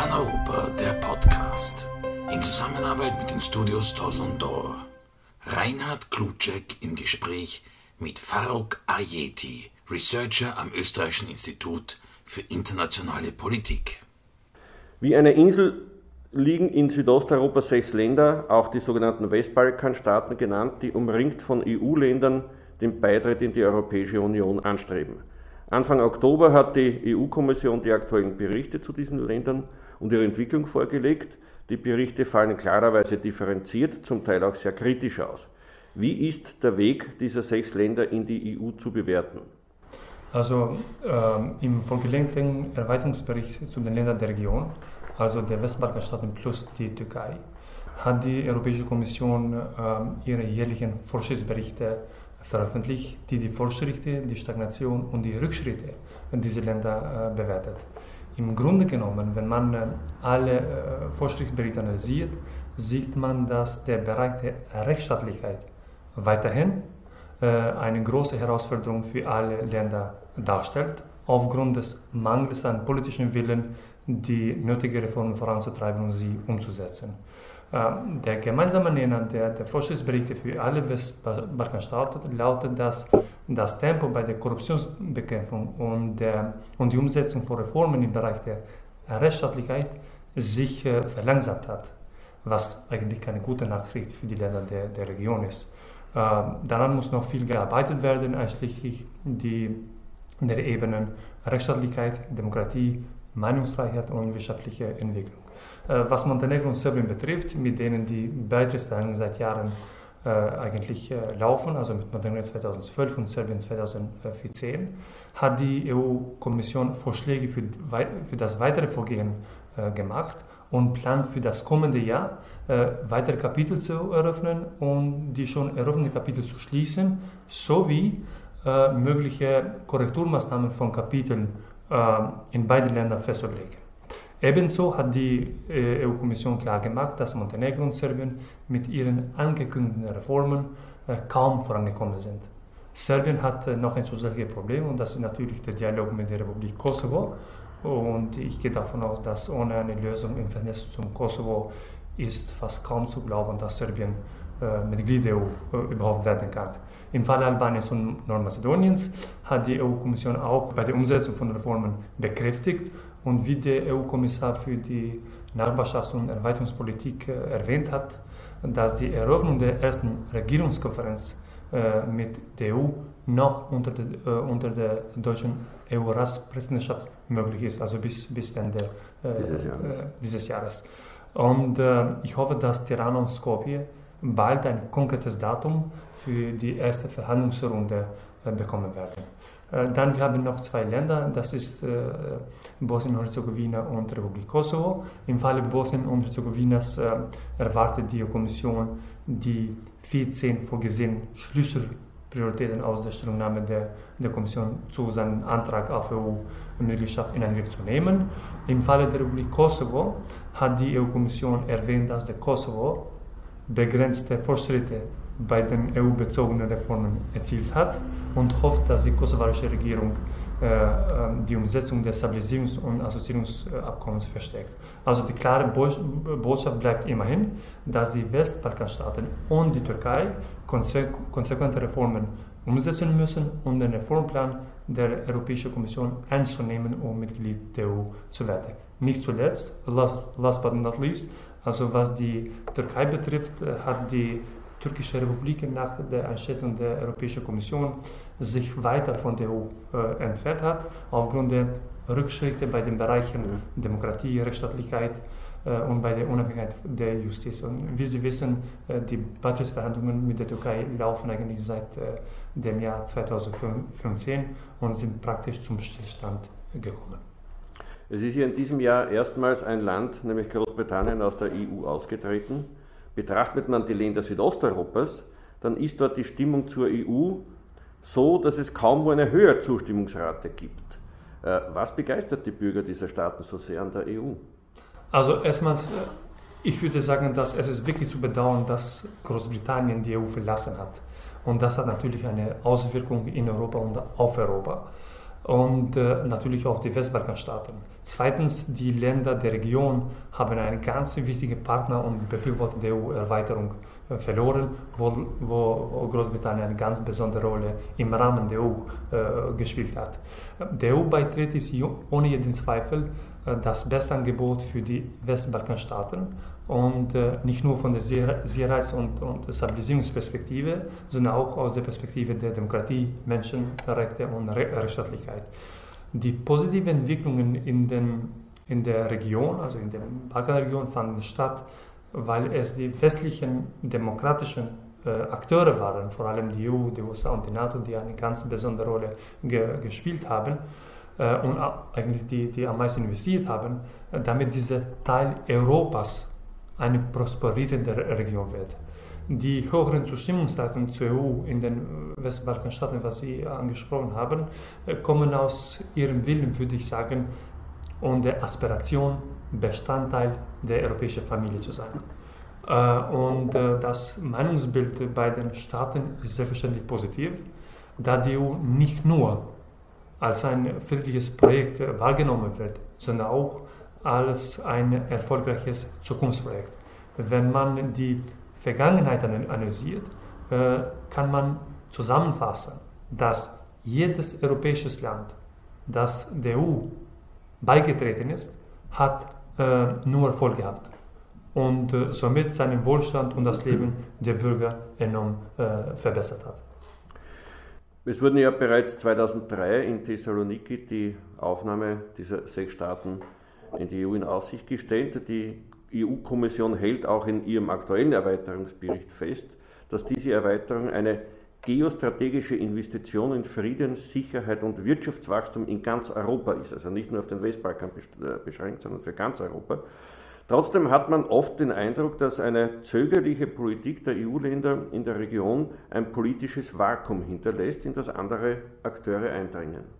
Europa, der Podcast. In Zusammenarbeit mit den Studios Toson Dor. Reinhard Klutschek im Gespräch mit Faruk Ayeti, Researcher am Österreichischen Institut für internationale Politik. Wie eine Insel liegen in Südosteuropa sechs Länder, auch die sogenannten Westbalkanstaaten genannt, die umringt von EU-Ländern den Beitritt in die Europäische Union anstreben. Anfang Oktober hat die EU-Kommission die aktuellen Berichte zu diesen Ländern und ihre Entwicklung vorgelegt. Die Berichte fallen klarerweise differenziert, zum Teil auch sehr kritisch aus. Wie ist der Weg dieser sechs Länder in die EU zu bewerten? Also ähm, im vorgelegten Erweiterungsbericht zu den Ländern der Region, also der Westbalkanstaaten plus die Türkei, hat die Europäische Kommission ähm, ihre jährlichen Fortschrittsberichte veröffentlicht, die die Fortschritte, die Stagnation und die Rückschritte in diese Länder äh, bewertet. Im Grunde genommen, wenn man äh, alle äh, Fortschrittsberichte analysiert, sieht man, dass der Bereich der Rechtsstaatlichkeit weiterhin äh, eine große Herausforderung für alle Länder darstellt, aufgrund des Mangels an politischem Willen, die nötige Reformen voranzutreiben und sie umzusetzen. Ähm, der gemeinsame Nenner der, der Forschungsberichte für alle Westbalkanstaaten lautet, dass das Tempo bei der Korruptionsbekämpfung und, der, und die Umsetzung von Reformen im Bereich der Rechtsstaatlichkeit sich äh, verlangsamt hat, was eigentlich keine gute Nachricht für die Länder der, der Region ist. Äh, daran muss noch viel gearbeitet werden, einschließlich die, der Ebenen Rechtsstaatlichkeit, Demokratie, Meinungsfreiheit und wirtschaftliche Entwicklung. Äh, was Montenegro und Serbien betrifft, mit denen die Beitrittsverhandlungen seit Jahren äh, eigentlich äh, laufen, also mit Montenegro 2012 und Serbien 2014, hat die EU-Kommission Vorschläge für, für das weitere Vorgehen gemacht und plant für das kommende Jahr äh, weitere Kapitel zu eröffnen und die schon eröffneten Kapitel zu schließen, sowie äh, mögliche Korrekturmaßnahmen von Kapiteln äh, in beiden Ländern festzulegen. Ebenso hat die äh, EU-Kommission klargemacht, dass Montenegro und Serbien mit ihren angekündigten Reformen äh, kaum vorangekommen sind. Serbien hat äh, noch ein zusätzliches Problem und das ist natürlich der Dialog mit der Republik Kosovo. Und ich gehe davon aus, dass ohne eine Lösung im Verhältnis zum Kosovo ist fast kaum zu glauben, dass Serbien äh, Mitglied der EU äh, überhaupt werden kann. Im Fall Albaniens und Nordmazedoniens hat die EU-Kommission auch bei der Umsetzung von Reformen bekräftigt und wie der EU-Kommissar für die Nachbarschafts- und Erweiterungspolitik äh, erwähnt hat, dass die Eröffnung der ersten Regierungskonferenz äh, mit der EU noch unter, de, äh, unter der deutschen EU-Ratspräsidentschaft möglich ist, also bis, bis Ende dieses Jahres. dieses, Jahres. Und ich hoffe, dass Tirana und Skopje bald ein konkretes Datum für die erste Verhandlungsrunde bekommen werden. Äh, dann wir haben noch zwei Länder, das ist äh, Bosnien-Herzegowina und Republik Kosovo. Im Falle Bosnien und Herzegowinas äh, erwartet die Kommission die 14 vorgesehenen Schlüsselprioritäten aus der Stellungnahme der, der Kommission zu seinem Antrag auf EU-Mitgliedschaft in Angriff zu nehmen. Im Falle der Republik Kosovo hat die EU-Kommission erwähnt, dass der Kosovo begrenzte Fortschritte bei den EU-bezogenen Reformen erzielt hat und hofft, dass die kosovarische Regierung äh, ähm, die Umsetzung des Stabilisierungs- und Assoziierungsabkommens verstärkt. Also die klare Botschaft bleibt immerhin, dass die Westbalkanstaaten und die Türkei konsequente Reformen umsetzen müssen und den Reformplan der Europäischen Kommission einzunehmen, um Mitglied der EU zu werden. Nicht zuletzt, last, last but not least, also was die Türkei betrifft, äh, hat die türkische Republik nach der Einschätzung der Europäischen Kommission sich weiter von der EU äh, entfernt hat, aufgrund der Rückschritte bei den Bereichen mhm. Demokratie, Rechtsstaatlichkeit äh, und bei der Unabhängigkeit der Justiz. Und wie Sie wissen, äh, die Beitrittsverhandlungen mit der Türkei laufen eigentlich seit dem Jahr 2015 und sind praktisch zum Stillstand gekommen. Es ist ja in diesem Jahr erstmals ein Land, nämlich Großbritannien, aus der EU ausgetreten. Betrachtet man die Länder Südosteuropas, dann ist dort die Stimmung zur EU so, dass es kaum wo eine höhere Zustimmungsrate gibt. Äh, was begeistert die Bürger dieser Staaten so sehr an der EU? Also erstmals, äh, ich würde sagen, dass es ist wirklich zu bedauern, dass Großbritannien die EU verlassen hat. Und das hat natürlich eine Auswirkung in Europa und auf Europa. Und äh, natürlich auch die Westbalkanstaaten. Zweitens, die Länder der Region haben einen ganz wichtigen Partner und Befürworter der EU-Erweiterung äh, verloren, wo, wo, Großbritannien eine ganz besondere Rolle im Rahmen der EU äh, gespielt hat. Der EU-Beitritt ist ohne jeden Zweifel äh, das beste Angebot für die Westbalkanstaaten und äh, nicht nur von der Sicherheits- und, und, Stabilisierungsperspektive, sondern auch aus der Perspektive der Demokratie, Menschenrechte und Re Rechtsstaatlichkeit. Die positiven Entwicklungen in, den, in der Region, also in der Balkanregion, fanden statt, weil es die westlichen demokratischen äh, Akteure waren, vor allem die EU, die USA und die NATO, die eine ganz besondere Rolle ge gespielt haben äh, und eigentlich die, die am meisten investiert haben, äh, damit dieser Teil Europas eine prosperierende Region wird. Die höheren Zustimmungsraten zur EU in den Westbalkanstaaten, was Sie angesprochen haben, äh, kommen aus ihrem Willen, würde ich sagen, und der Aspiration, Bestandteil der europäischen Familie zu sein. Äh, und äh, das Meinungsbild bei den Staaten ist selbstverständlich positiv, da die EU nicht nur als ein friedliches Projekt wahrgenommen wird, sondern auch als ein erfolgreiches Zukunftsprojekt. Wenn man die Vergangenheit analysiert, äh, kann man zusammenfassen, dass jedes europäische Land, das der EU beigetreten ist, hat äh, nur Erfolg gehabt und äh, somit seinen Wohlstand und das Leben der Bürger enorm verbessert hat. Es wurden ja bereits 2003 in Thessaloniki die Aufnahme dieser sechs Staaten in die EU in Aussicht gestellt. Die EU-Kommission hält auch in ihrem aktuellen Erweiterungsbericht fest, dass diese Erweiterung eine geostrategische Investition in Frieden, Sicherheit und Wirtschaftswachstum in ganz Europa ist, also nicht nur auf den Westbalkan äh, beschränkt, sondern für ganz Europa. Trotzdem hat man oft den Eindruck, dass eine zögerliche Politik der EU-Länder in der Region ein politisches Vakuum hinterlässt, in das andere Akteure eindringen.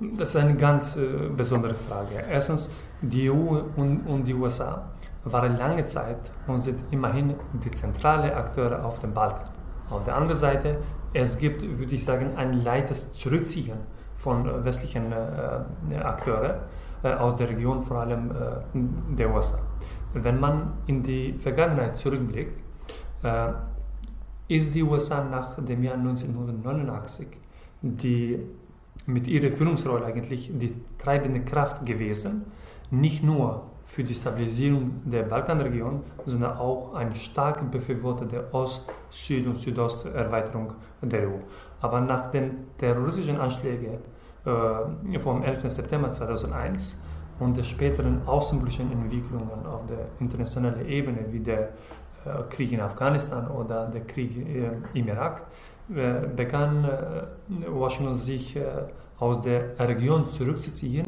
Das ist eine ganz äh, besondere Frage. Erstens, die EU und, und die USA waren lange Zeit und sind immerhin die zentrale Akteure auf dem Balkan. Auf der anderen Seite, es gibt, würde ich sagen, ein leichtes Zurückziehen von westlichen äh, Akteuren äh, aus der Region, vor allem äh, der USA. Wenn man in die Vergangenheit zurückblickt, äh, ist die USA nach dem Jahr 1989 die mit ihrer Führungsrolle eigentlich die treibende Kraft gewesen, nicht nur für die Stabilisierung der Balkanregion, sondern auch ein starker Befürworter der Ost-, Süd- und Südosterweiterung der EU. Aber nach den terroristischen Anschlägen äh, vom 11. September 2001 und der späteren außenpolitischen Entwicklungen auf der internationalen Ebene, wie der äh, Krieg in Afghanistan oder der Krieg äh, im Irak, begann äh, Washington sich äh, aus der Region zurückzuziehen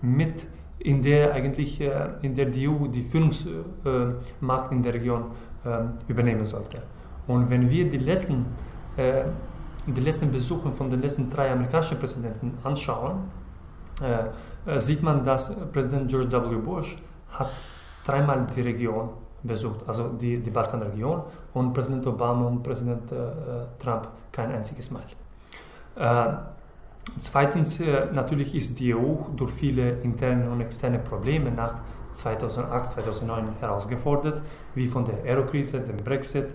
mit in der eigentlich in der die EU die Führungsmacht in der Region übernehmen sollte. Und wenn wir die letzten, die letzten Besuche von den letzten drei amerikanischen Präsidenten anschauen, sieht man, dass Präsident George W. Bush hat dreimal die Region besucht, also die, die Balkanregion und Präsident Obama und Präsident äh, Trump kein einziges Mal. Äh, zweitens, äh, natürlich ist die EU durch viele interne und externe Probleme nach 2008, 2009 herausgefordert, wie von der Euro-Krise, dem Brexit,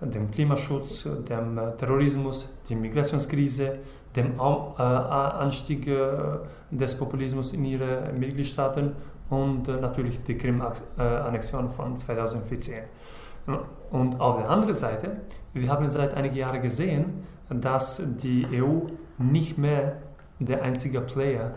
dem Klimaschutz, dem äh, Terrorismus, der Migrationskrise, dem äh, Anstieg äh, des Populismus in ihren Mitgliedstaaten und natürlich die Krim-Annexion von 2014. Und auf der anderen Seite, wir haben seit einigen Jahren gesehen, dass die EU nicht mehr der einzige Player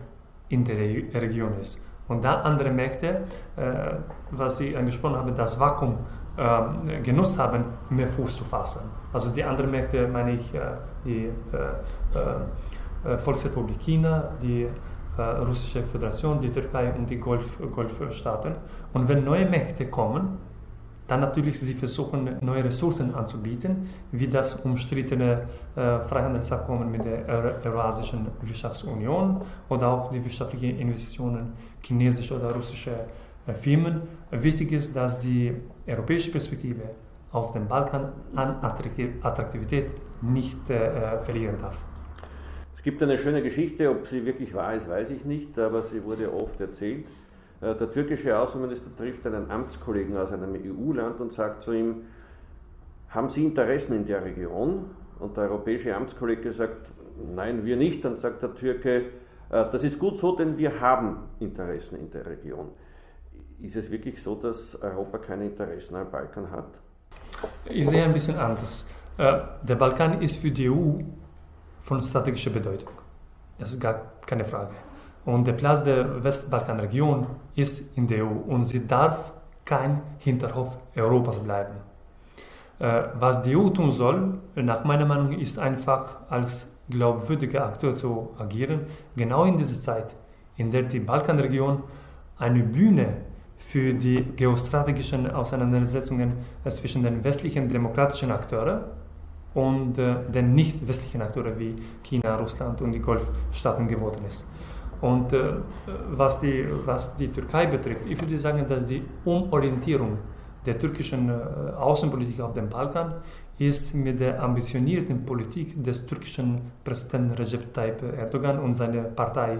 in der Region ist. Und da andere Mächte, äh, was Sie angesprochen haben, das Vakuum äh, genutzt haben, mehr Fuß zu fassen. Also die anderen Mächte meine ich äh, die äh, äh, äh, Volksrepublik China, die Russische Föderation, die Türkei und die Golf, Golfstaaten. Und wenn neue Mächte kommen, dann natürlich sie versuchen, neue Ressourcen anzubieten, wie das umstrittene äh, Freihandelsabkommen mit der Eurasischen Wirtschaftsunion oder auch die wirtschaftlichen Investitionen chinesischer oder russischer äh, Firmen. Wichtig ist, dass die europäische Perspektive auf dem Balkan an Attraktivität nicht äh, verlieren darf. Es gibt eine schöne Geschichte, ob sie wirklich wahr ist, weiß ich nicht, aber sie wurde oft erzählt. Äh, der türkische Außenminister trifft einen Amtskollegen aus einem EU-Land und sagt zu ihm, haben Sie Interessen in der Region? Und der europäische Amtskollege sagt, nein, wir nicht. Dann sagt der Türke, äh, das ist gut so, denn wir haben Interessen in der Region. Ist es wirklich so, dass Europa keine Interessen am Balkan hat? Ich sehe ein bisschen anders. Äh, der Balkan ist für die EU von strategischer Bedeutung. Das ist gar keine Frage. Und der Platz der Westbalkanregion ist in der EU und sie darf kein Hinterhof Europas bleiben. Äh, was die EU tun soll, nach meiner Meinung, ist einfach als glaubwürdiger Akteur zu agieren, genau in dieser Zeit, in der die Balkanregion eine Bühne für die geostrategischen Auseinandersetzungen zwischen den westlichen demokratischen Akteuren und äh, den nicht westlichen Akteuren wie China, Russland und die Golfstaaten geworden ist. Und äh, was, die, was die Türkei betrifft, ich würde sagen, dass die Umorientierung der türkischen äh, Außenpolitik auf dem Balkan ist mit der ambitionierten Politik des türkischen Präsidenten Recep Tayyip Erdogan und seiner Partei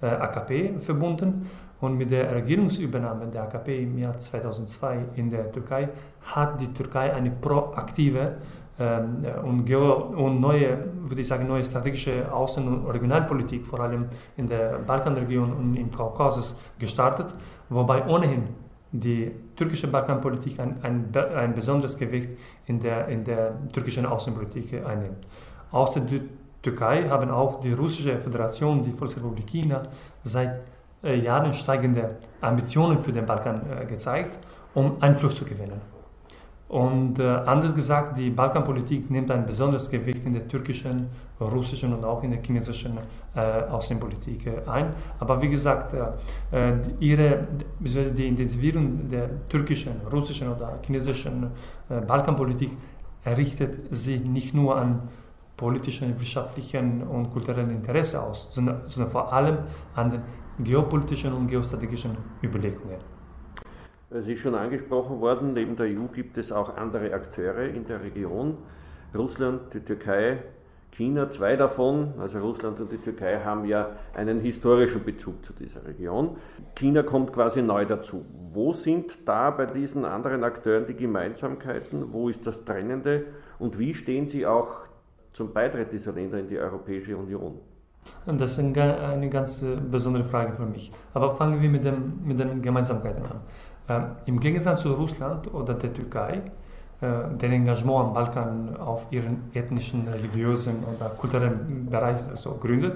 äh, AKP verbunden. Und mit der Regierungsübernahme der AKP im Jahr 2002 in der Türkei hat die Türkei eine proaktive ähm, und, und, neue, würde ich sagen, neue strategische Außen- und Regionalpolitik, vor allem in der Balkanregion und im Kaukasus, gestartet, wobei ohnehin die türkische Balkanpolitik ein, ein, ein besonderes Gewicht in der, in der türkischen Außenpolitik einnimmt. Außer der Türkei haben auch die russische Föderation, die Volksrepublik China, seit äh, Jahren steigende Ambitionen für den Balkan äh, gezeigt, um Einfluss zu gewinnen. Und äh, anders gesagt, die Balkanpolitik nimmt ein besonderes Gewicht in der türkischen, russischen und auch in der chinesischen äh, Außenpolitik äh, ein. Aber wie gesagt, äh, äh ihre, die Intensivierung der türkischen, russischen oder chinesischen äh, Balkanpolitik richtet sich nicht nur an politischen, wirtschaftlichen und kulturellen Interesse aus, sondern, sondern vor allem an den geopolitischen und geostrategischen Überlegungen. Es ist schon angesprochen worden, neben der EU gibt es auch andere Akteure in der Region. Russland, die Türkei, China, zwei davon, also Russland und die Türkei, haben ja einen historischen Bezug zu dieser Region. China kommt quasi neu dazu. Wo sind da bei diesen anderen Akteuren die Gemeinsamkeiten? Wo ist das Trennende? Und wie stehen sie auch zum Beitritt dieser Länder in die Europäische Union? Das ist eine ganz besondere Frage für mich. Aber fangen wir mit, dem, mit den Gemeinsamkeiten an. Ähm, Im Gegensatz zu Russland oder der Türkei, äh, der Engagement am Balkan auf ihren ethnischen, religiösen oder kulturellen Bereich so gründet,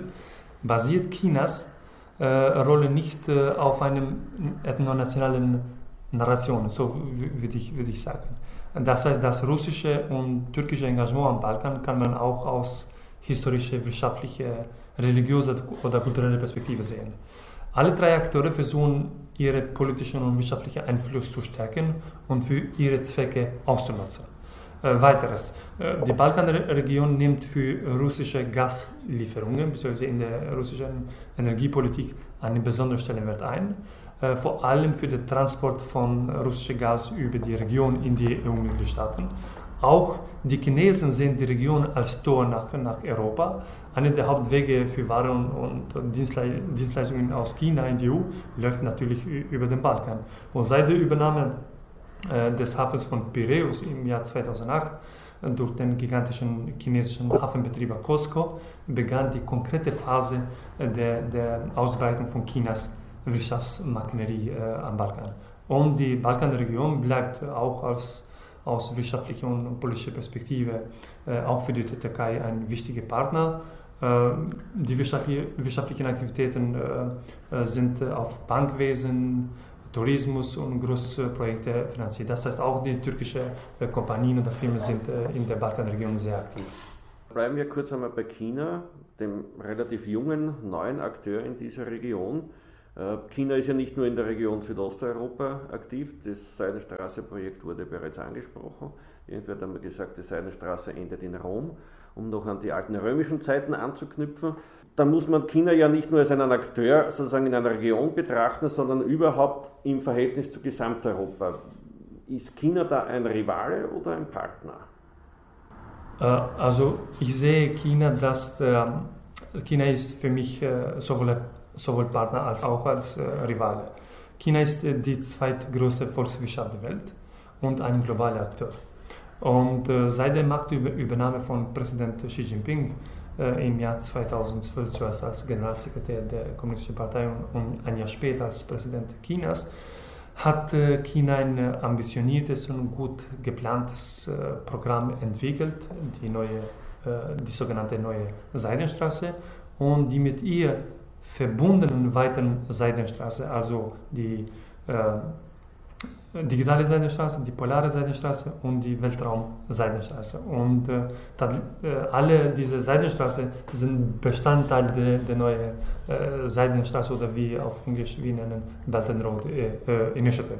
basiert Chinas äh, Rolle nicht äh, auf einem ethnonationalen Narration, so würde ich, würd ich sagen. Das heißt, das russische und türkische Engagement am Balkan kann man auch aus historischer, wirtschaftlicher, religiöser oder kultureller Perspektive sehen. Alle drei Akteure versuchen, ihre politischen und wirtschaftlichen Einfluss zu stärken und für ihre Zwecke auszunutzen. Äh, weiteres. Äh, die Balkanregion nimmt für russische Gaslieferungen bzw. in der russischen Energiepolitik einen besonderen Stellenwert ein, äh, vor allem für den Transport von russischem Gas über die Region in die EU-Mitgliedstaaten. Auch die Chinesen sehen die Region als Tor nach, nach Europa. Einer der Hauptwege für Waren und Dienstleistungen aus China in die EU läuft natürlich über den Balkan. Und seit der Übernahme äh, des Hafens von Piräus im Jahr 2008 äh, durch den gigantischen chinesischen Hafenbetrieber COSCO begann die konkrete Phase äh, der, der Ausbreitung von Chinas Wirtschaftsmaschinerie am Balkan. Und die Balkanregion bleibt auch als aus wirtschaftlicher und politischer Perspektive äh, auch für die Türkei ein wichtiger Partner. Äh, die wirtschaftlichen Aktivitäten äh, sind auf Bankwesen, Tourismus und Großprojekte finanziert. Das heißt, auch die türkischen Kompanien oder Firmen sind in der Balkanregion sehr aktiv. Bleiben wir kurz einmal bei China, dem relativ jungen, neuen Akteur in dieser Region. Äh, China ist ja nicht nur in der Region Südosteuropa aktiv. Das Seidenstraße-Projekt wurde bereits angesprochen. Irgendwer hat einmal gesagt, die Seidenstraße endet in Rom, um noch an die alten römischen Zeiten anzuknüpfen. Da muss man China ja nicht nur als einen Akteur sozusagen in einer Region betrachten, sondern überhaupt im Verhältnis zu Gesamteuropa. Ist China da ein Rivale oder ein Partner? Äh, also ich sehe China, dass China ist für mich äh, sowohl, sowohl Partner als auch als äh, Rivale. China ist äh, die zweitgrößte Volkswirtschaft der Welt und ein globaler Akteur. Und äh, seit der Machtübernahme von Präsident Xi Jinping äh, im Jahr 2012 zuerst als Generalsekretär der Kommunistischen Partei und ein Jahr später als Präsident Chinas, hat äh, China ein ambitioniertes und gut geplantes äh, Programm entwickelt, die, neue, die sogenannte neue Seidenstraße und die mit ihr verbundenen weiteren Seidenstraße, also die digitale Seidenstraße, die polare Seidenstraße und die Weltraum-Seidenstraße. Und äh, dann, äh, alle diese Seidenstraße sind Bestandteil der, der neuen äh, Seidenstraße oder wie auf Englisch wir nennen Belt and Road äh, äh, Initiative.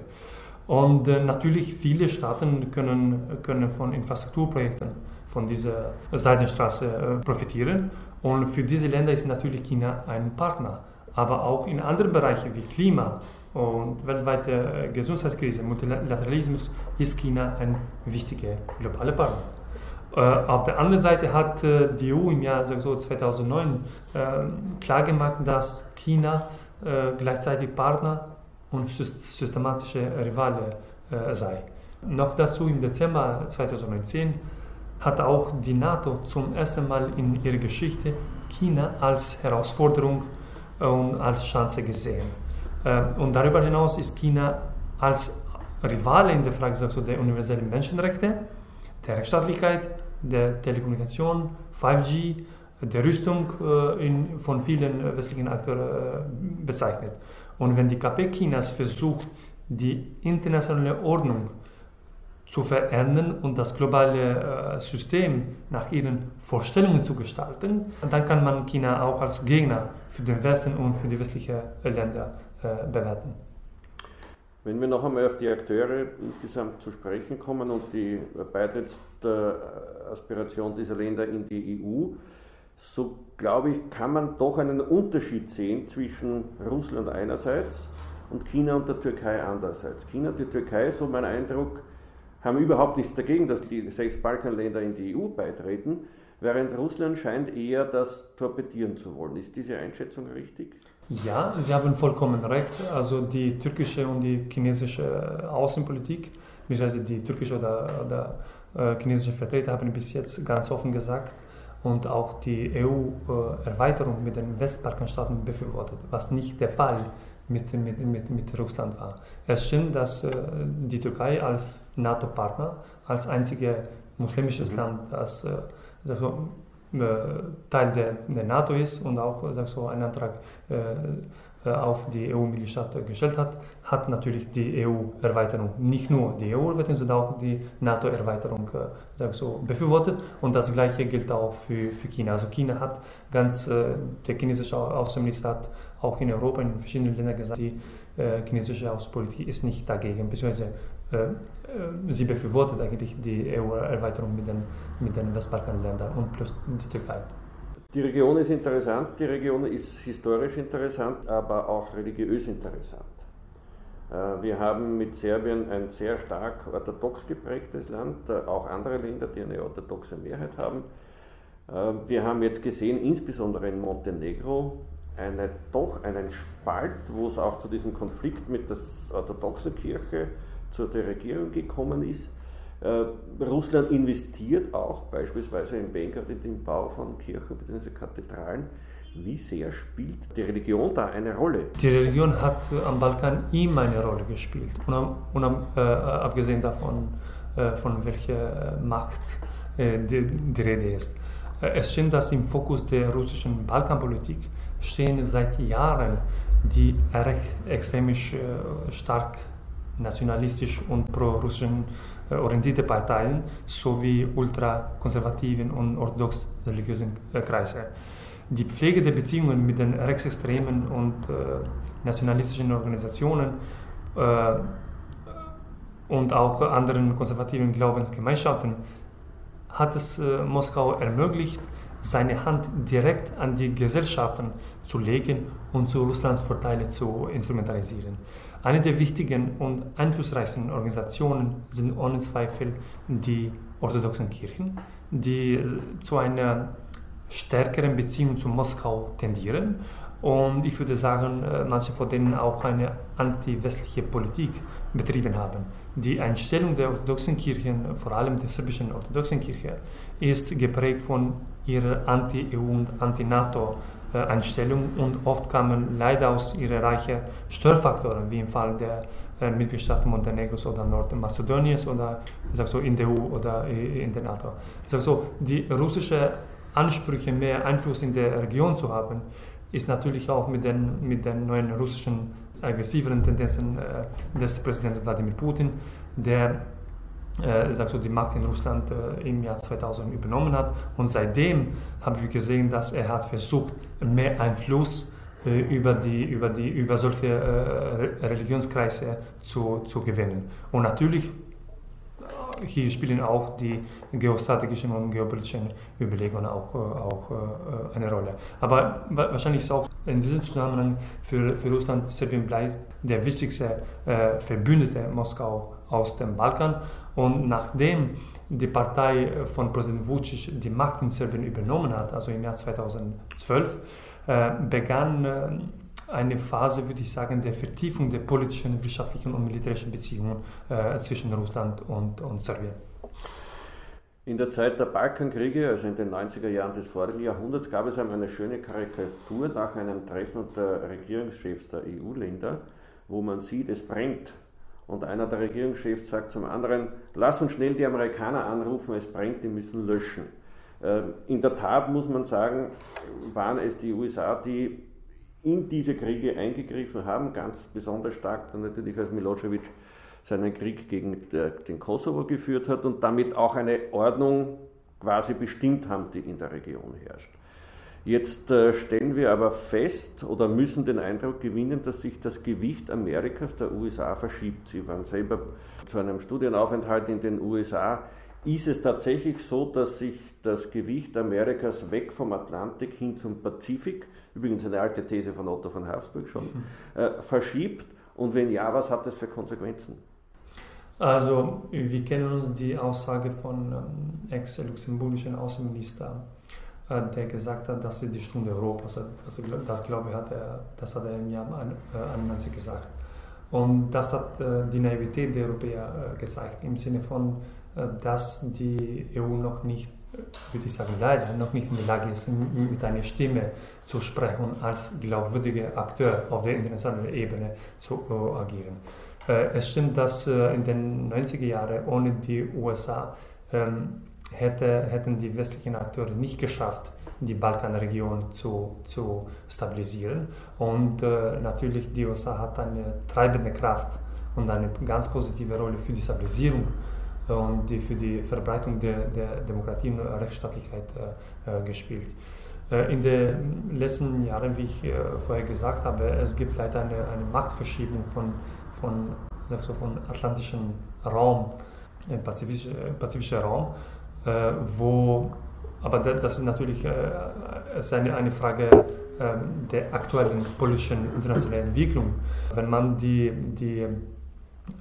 Und äh, natürlich viele Staaten können, können von Infrastrukturprojekten von dieser Seidenstraße profitieren. Und für diese Länder ist natürlich China ein Partner. Aber auch in anderen Bereichen wie Klima, und weltweite äh, Gesundheitskrise, Multilateralismus, ist China ein wichtiger globaler Partner. Äh, auf der anderen Seite hat äh, die EU im Jahr so 2009 klargemacht, dass China gleichzeitig Partner und systematische Rivale sei. Noch dazu im Dezember 2019 hat auch die NATO zum ersten Mal in ihrer Geschichte China als Herausforderung und als Chance gesehen. Ähm, und darüber hinaus ist China als Rivale in der Frage also der universellen Menschenrechte, der Rechtsstaatlichkeit, der Telekommunikation, 5G, der Rüstung äh, in, von vielen westlichen Akteuren äh, bezeichnet. Und wenn die KP Chinas versucht, die internationale Ordnung zu verändern und das globale äh, System nach ihren Vorstellungen zu gestalten, dann kann man China auch als Gegner für den Westen und für die westlichen Länder äh, bewerten. Wenn wir noch einmal auf die Akteure insgesamt zu sprechen kommen und die Beitrittsaspiration dieser Länder in die EU, so glaube ich, kann man doch einen Unterschied sehen zwischen Russland einerseits und China und der Türkei andererseits. China und die Türkei, so mein Eindruck, haben überhaupt nichts dagegen, dass die sechs Balkanländer in die EU beitreten, während Russland scheint eher das torpedieren zu wollen. Ist diese Einschätzung richtig? Ja, Sie haben vollkommen recht. Also die türkische und die chinesische Außenpolitik, beziehungsweise die türkische oder, oder äh, chinesische Vertreter haben bis jetzt ganz offen gesagt und auch die EU-Erweiterung mit den Westbalkanstaaten befürwortet, was nicht der Fall mit, mit, mit, mit Russland war. Es stimmt, dass äh, die Türkei als NATO-Partner, als einziges muslimisches mhm. Land, das äh, also, Teil der, der, NATO ist und auch sag so, einen Antrag äh, auf die EU-Mitgliedschaft gestellt hat, hat natürlich die EU-Erweiterung, nicht nur die EU-Erweiterung, sondern auch die NATO-Erweiterung äh, so, befürwortet. Und das Gleiche gilt auch für, für China. Also China hat ganz, äh, der chinesische Außenminister hat auch in Europa, in verschiedenen Ländern gesagt, die äh, chinesische Außenpolitik ist nicht dagegen, beziehungsweise äh, äh, sie befürwortet eigentlich die EU-Erweiterung mit den, mit den Westbalkanländern und plus die Türkei. Die Region ist interessant, die Region ist historisch interessant, aber auch religiös interessant. Äh, wir haben mit Serbien ein sehr stark orthodox geprägtes Land, auch andere Länder, die eine orthodoxe Mehrheit haben. Wir haben jetzt gesehen, insbesondere in Montenegro, eine, doch einen Spalt, wo es auch zu diesem Konflikt mit der orthodoxen Kirche zur Regierung gekommen ist. Äh, Russland investiert auch beispielsweise in Belgrad in den Bau von Kirchen bzw. Kathedralen. Wie sehr spielt die Religion da eine Rolle? Die Religion hat am Balkan immer eine Rolle gespielt, und, äh, abgesehen davon, äh, von welcher Macht äh, die, die, Rede ist. Äh, es stimmt, dass im Fokus der russischen Balkanpolitik stehen seit Jahren die recht extremisch äh, stark nationalistisch und pro-russischen äh, orientierte Parteien sowie ultrakonservativen und orthodox religiösen äh, Kreise. Die Pflege der Beziehungen mit den rechtsextremen und äh, nationalistischen Organisationen äh, und auch anderen konservativen Glaubensgemeinschaften hat es äh, Moskau ermöglicht, seine Hand direkt an die Gesellschaften zu legen und zu Russlands Vorteile zu instrumentalisieren. Eine der wichtigen und einflussreichsten Organisationen sind ohne Zweifel die orthodoxen Kirchen, die zu einer stärkeren Beziehungen zu Moskau tendieren. Und ich würde sagen, äh, manche von denen auch eine anti-westliche Politik betrieben haben. Die Einstellung der orthodoxen Kirchen, vor allem der serbischen orthodoxen Kirche, ist geprägt von ihrer Anti-EU und Anti-NATO-Einstellung und oft kamen leider aus ihren Reichen Störfaktoren, wie im Fall der äh, Mitgliedstaaten Montenegros oder Nordmazedoniens oder sag so, in der EU oder in der NATO. sag so, die russische Ansprüche, mehr Einfluss in der Region zu haben, ist natürlich auch mit den, mit den neuen russischen aggressiveren Tendenzen äh, des Präsidenten Wladimir Putin, der äh, sagt so, die Macht in Russland äh, im Jahr 2000 übernommen hat. Und seitdem haben wir gesehen, dass er hat versucht, mehr Einfluss äh, über, die, über, die, über solche äh, Religionskreise zu, zu gewinnen. Und natürlich hier spielen auch die geostrategischen und geopolitischen Überlegungen auch, äh, auch äh, eine Rolle. Aber wahrscheinlich ist auch in diesem Zusammenhang für, für Russland Serbien bleibt der wichtigste äh, Verbündete Moskau aus dem Balkan. Und nachdem die Partei von Präsident Vucic die Macht in Serbien übernommen hat, also im Jahr 2012, äh, begann äh, eine Phase, würde ich sagen, der Vertiefung der politischen, wirtschaftlichen und militärischen Beziehungen äh, zwischen Russland und, und Serbien. In der Zeit der Balkankriege, also in den 90er Jahren des vorigen Jahrhunderts, gab es einmal eine schöne Karikatur nach einem Treffen der Regierungschefs der EU-Länder, wo man sieht, es brennt. Und einer der Regierungschefs sagt zum anderen, lass uns schnell die Amerikaner anrufen, es brennt, die müssen löschen. Ähm, in der Tat muss man sagen, waren es die USA, die in diese Kriege eingegriffen haben, ganz besonders stark dann natürlich als Milosevic seinen Krieg gegen den Kosovo geführt hat und damit auch eine Ordnung quasi bestimmt haben, die in der Region herrscht. Jetzt äh, stellen wir aber fest oder müssen den Eindruck gewinnen, dass sich das Gewicht Amerikas der USA verschiebt. Sie waren selber zu einem Studienaufenthalt in den USA. Ist es tatsächlich so, dass sich das Gewicht Amerikas weg vom Atlantik hin zum Pazifik übrigens eine alte These von Otto von Habsburg schon, äh, verschiebt? Und wenn ja, was hat das für Konsequenzen? Also, wir kennen uns die Aussage von ähm, ex-luxemburgischen Außenminister, der gesagt hat, dass sie die Stunde Europas, also, das glaube ich, hat er, das hat er im Jahr 91 äh, gesagt. Und das hat äh, die Naivität der Europäer äh, gezeigt, im Sinne von, äh, dass die EU noch nicht, würde ich sagen, leider noch nicht in der Lage ist, mit einer Stimme zu sprechen als glaubwürdiger Akteur auf der internationalen Ebene zu äh, agieren. Äh, es stimmt, dass äh, in den 90er Jahren ohne die USA ähm, hätte, hätten die westlichen Akteure nicht geschafft, die Balkanregion zu, zu stabilisieren. Und äh, natürlich die USA hat eine treibende Kraft und eine ganz positive Rolle für die Stabilisierung und die, für die Verbreitung der, der Demokratie und Rechtsstaatlichkeit äh, gespielt. Äh, in den letzten Jahren, wie ich äh, vorher gesagt habe, es gibt leider eine, eine Machtverschiebung von, von, also von atlantischem Raum, äh, pazifischer, pazifischer Raum, wo, aber das ist natürlich ist eine, eine Frage ähm, der aktuellen politischen internationalen Entwicklung. Wenn man die, die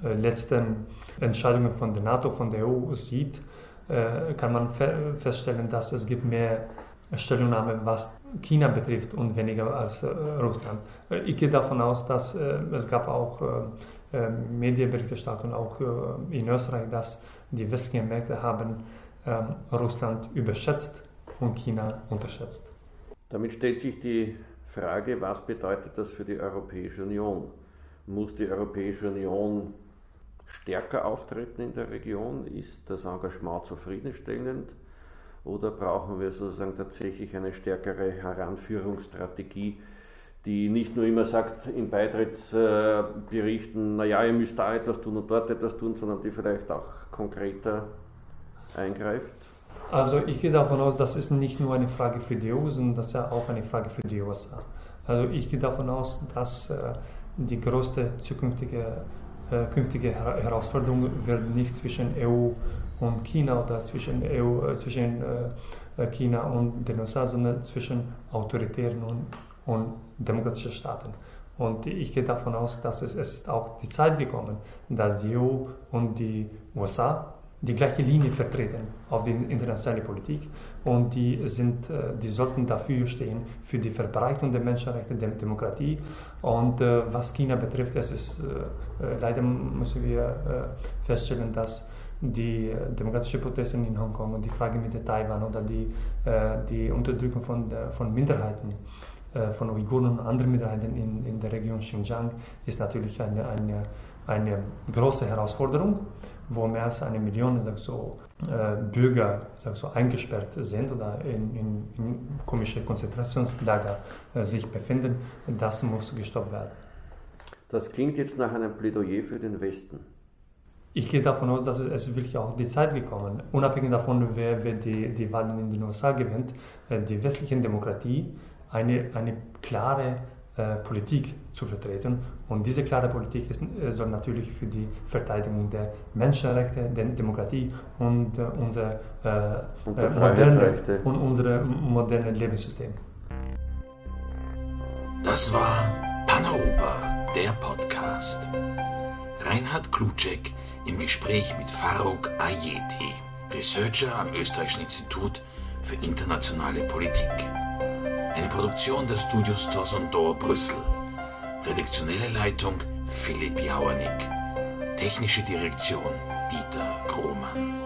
letzten Entscheidungen von der NATO, von der EU sieht, kann man feststellen, dass es gibt mehr Stellungnahme, was China betrifft und weniger als äh, Russland. Äh, ich gehe davon aus, dass äh, es gab auch äh, äh Medienberichterstattung auch äh, in Österreich, dass die westlichen Märkte haben ähm, Russland überschätzt und China unterschätzt. Damit stellt sich die Frage, was bedeutet das für die Europäische Union? Muss die Europäische Union stärker auftreten in der Region? Ist das Engagement zufriedenstellend? Oder brauchen wir sozusagen tatsächlich eine stärkere Heranführungsstrategie, die nicht nur immer sagt in Beitrittsberichten, naja, ihr müsst da etwas tun und dort etwas tun, sondern die vielleicht auch konkreter eingreift? Also ich gehe davon aus, das ist nicht nur eine Frage für die EU, sondern das ist auch eine Frage für die USA. Also ich gehe davon aus, dass äh, die größte zukünftige äh, künftige Herausforderung wird nicht zwischen EU und China oder zwischen, EU, äh, zwischen China und den USA, sondern zwischen autoritären und, und demokratischen Staaten. Und ich gehe davon aus, dass es, es ist auch die Zeit gekommen, dass die EU und die USA die gleiche Linie vertreten auf die internationale Politik und die, sind, äh, die sollten dafür stehen, für die Verbreitung der Menschenrechte, der Demokratie. Und äh, was China betrifft, es ist, äh, leider müssen wir feststellen, dass die demokratischen Proteste in Hongkong und die Frage mit der Taiwan oder die, die Unterdrückung von, von Minderheiten von Uiguren und anderen Minderheiten in, in der Region Xinjiang ist natürlich eine, eine, eine große Herausforderung wo mehr als eine Million sag so, äh, Bürger sag so, eingesperrt sind oder in, in, in komische Konzentrationslager äh, sich befinden, das muss gestoppt werden. Das klingt jetzt nach einem Plädoyer für den Westen. Ich gehe davon aus, dass es, wirklich auch die Zeit gekommen Unabhängig davon, wer, wer die, die Wahlen in den USA gewinnt, äh, die westliche Demokratie eine, eine klare äh, Politik zu vertreten. Und diese klare Politik ist, äh, soll natürlich für die Verteidigung der Menschenrechte, der Demokratie und, äh, unser, äh, und, moderne, und unsere moderne Lebenssystem. Das war Paneuropa, der Podcast. Reinhard Klutschek im Gespräch mit Faruk Ayeti, Researcher am Österreichischen Institut für internationale Politik. Eine Produktion der Studios Dor Brüssel. Redaktionelle Leitung Philipp Jauernick. Technische Direktion Dieter Grohmann.